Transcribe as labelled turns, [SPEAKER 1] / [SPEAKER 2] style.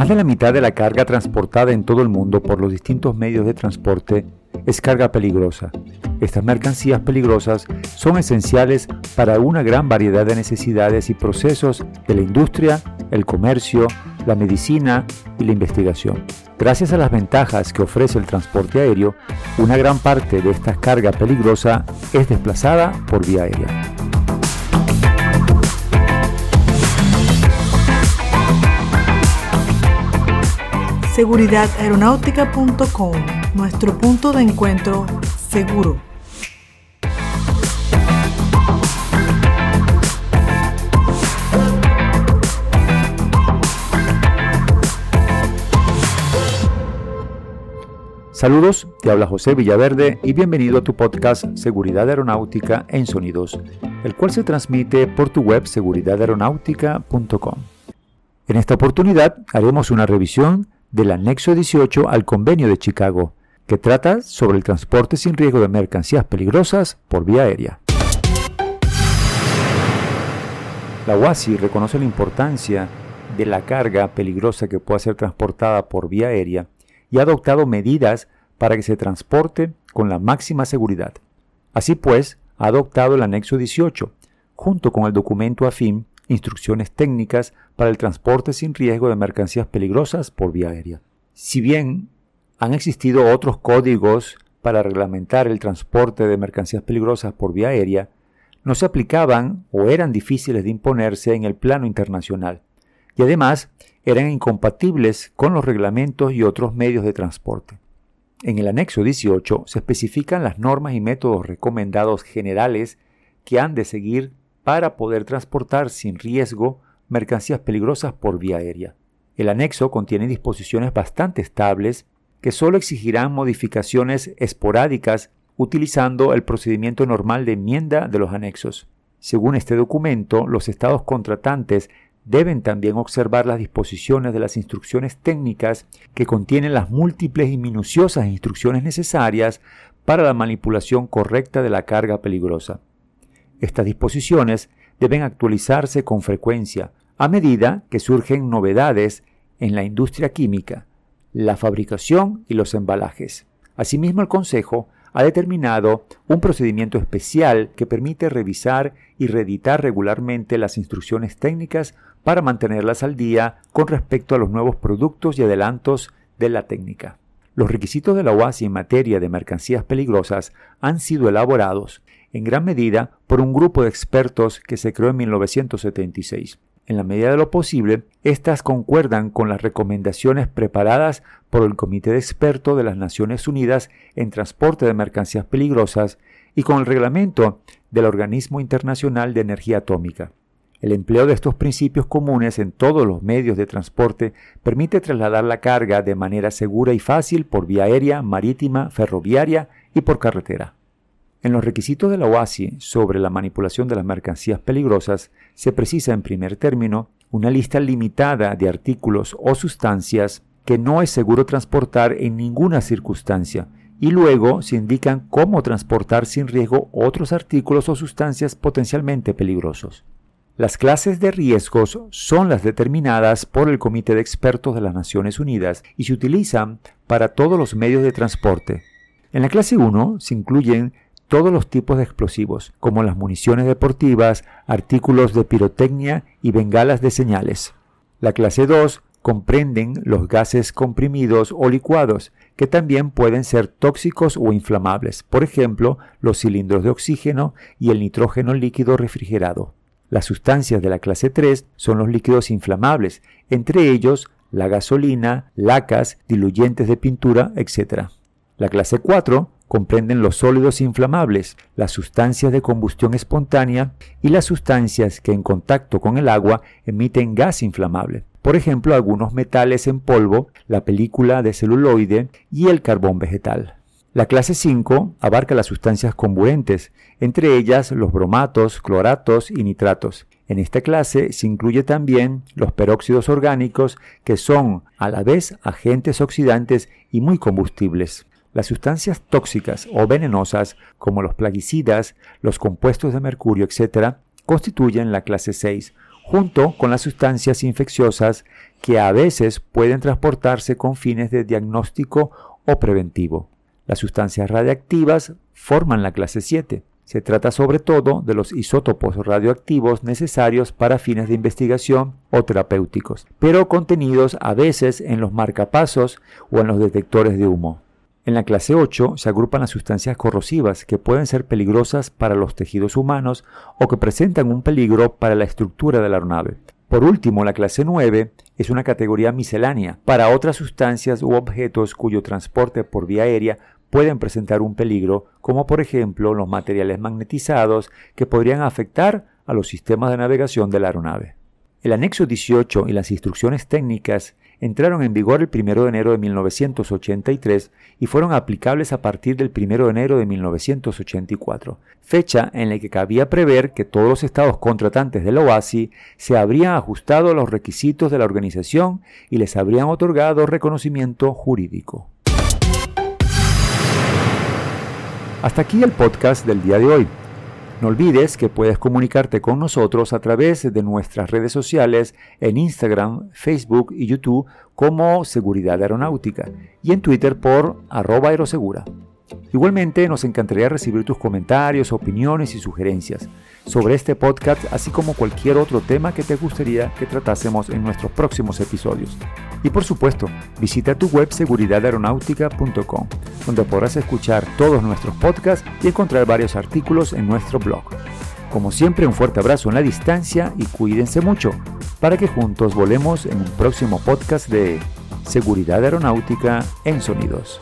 [SPEAKER 1] Más de la mitad de la carga transportada en todo el mundo por los distintos medios de transporte es carga peligrosa. Estas mercancías peligrosas son esenciales para una gran variedad de necesidades y procesos de la industria, el comercio, la medicina y la investigación. Gracias a las ventajas que ofrece el transporte aéreo, una gran parte de esta carga peligrosa es desplazada por vía aérea.
[SPEAKER 2] Seguridadaeronáutica.com, nuestro punto de encuentro seguro.
[SPEAKER 1] Saludos, te habla José Villaverde y bienvenido a tu podcast Seguridad Aeronáutica en Sonidos, el cual se transmite por tu web seguridadaeronáutica.com. En esta oportunidad haremos una revisión del anexo 18 al Convenio de Chicago, que trata sobre el transporte sin riesgo de mercancías peligrosas por vía aérea. La OASI reconoce la importancia de la carga peligrosa que pueda ser transportada por vía aérea y ha adoptado medidas para que se transporte con la máxima seguridad. Así pues, ha adoptado el anexo 18, junto con el documento AFIM instrucciones técnicas para el transporte sin riesgo de mercancías peligrosas por vía aérea. Si bien han existido otros códigos para reglamentar el transporte de mercancías peligrosas por vía aérea, no se aplicaban o eran difíciles de imponerse en el plano internacional, y además eran incompatibles con los reglamentos y otros medios de transporte. En el anexo 18 se especifican las normas y métodos recomendados generales que han de seguir para poder transportar sin riesgo mercancías peligrosas por vía aérea. El anexo contiene disposiciones bastante estables que solo exigirán modificaciones esporádicas utilizando el procedimiento normal de enmienda de los anexos. Según este documento, los estados contratantes deben también observar las disposiciones de las instrucciones técnicas que contienen las múltiples y minuciosas instrucciones necesarias para la manipulación correcta de la carga peligrosa. Estas disposiciones deben actualizarse con frecuencia a medida que surgen novedades en la industria química, la fabricación y los embalajes. Asimismo, el Consejo ha determinado un procedimiento especial que permite revisar y reeditar regularmente las instrucciones técnicas para mantenerlas al día con respecto a los nuevos productos y adelantos de la técnica. Los requisitos de la OASI en materia de mercancías peligrosas han sido elaborados en gran medida por un grupo de expertos que se creó en 1976. En la medida de lo posible, estas concuerdan con las recomendaciones preparadas por el Comité de Expertos de las Naciones Unidas en Transporte de Mercancías Peligrosas y con el reglamento del Organismo Internacional de Energía Atómica. El empleo de estos principios comunes en todos los medios de transporte permite trasladar la carga de manera segura y fácil por vía aérea, marítima, ferroviaria y por carretera. En los requisitos de la OASI sobre la manipulación de las mercancías peligrosas se precisa en primer término una lista limitada de artículos o sustancias que no es seguro transportar en ninguna circunstancia y luego se indican cómo transportar sin riesgo otros artículos o sustancias potencialmente peligrosos. Las clases de riesgos son las determinadas por el Comité de Expertos de las Naciones Unidas y se utilizan para todos los medios de transporte. En la clase 1 se incluyen todos los tipos de explosivos, como las municiones deportivas, artículos de pirotecnia y bengalas de señales. La clase 2 comprenden los gases comprimidos o licuados, que también pueden ser tóxicos o inflamables, por ejemplo, los cilindros de oxígeno y el nitrógeno líquido refrigerado. Las sustancias de la clase 3 son los líquidos inflamables, entre ellos la gasolina, lacas, diluyentes de pintura, etc. La clase 4 comprenden los sólidos inflamables, las sustancias de combustión espontánea y las sustancias que en contacto con el agua emiten gas inflamable. Por ejemplo, algunos metales en polvo, la película de celuloide y el carbón vegetal. La clase 5 abarca las sustancias combuentes, entre ellas los bromatos, cloratos y nitratos. En esta clase se incluye también los peróxidos orgánicos, que son a la vez agentes oxidantes y muy combustibles. Las sustancias tóxicas o venenosas, como los plaguicidas, los compuestos de mercurio, etc., constituyen la clase 6, junto con las sustancias infecciosas que a veces pueden transportarse con fines de diagnóstico o preventivo. Las sustancias radiactivas forman la clase 7. Se trata sobre todo de los isótopos radioactivos necesarios para fines de investigación o terapéuticos, pero contenidos a veces en los marcapasos o en los detectores de humo. En la clase 8 se agrupan las sustancias corrosivas que pueden ser peligrosas para los tejidos humanos o que presentan un peligro para la estructura de la aeronave. Por último, la clase 9 es una categoría miscelánea para otras sustancias u objetos cuyo transporte por vía aérea pueden presentar un peligro, como por ejemplo los materiales magnetizados que podrían afectar a los sistemas de navegación de la aeronave. El anexo 18 y las instrucciones técnicas entraron en vigor el 1 de enero de 1983 y fueron aplicables a partir del 1 de enero de 1984, fecha en la que cabía prever que todos los estados contratantes de la OASI se habrían ajustado a los requisitos de la organización y les habrían otorgado reconocimiento jurídico. Hasta aquí el podcast del día de hoy. No olvides que puedes comunicarte con nosotros a través de nuestras redes sociales en Instagram, Facebook y YouTube como Seguridad Aeronáutica y en Twitter por arroba aerosegura. Igualmente nos encantaría recibir tus comentarios, opiniones y sugerencias sobre este podcast, así como cualquier otro tema que te gustaría que tratásemos en nuestros próximos episodios. Y por supuesto, visita tu web seguridadaeronáutica.com, donde podrás escuchar todos nuestros podcasts y encontrar varios artículos en nuestro blog. Como siempre, un fuerte abrazo en la distancia y cuídense mucho para que juntos volemos en un próximo podcast de Seguridad Aeronáutica en Sonidos.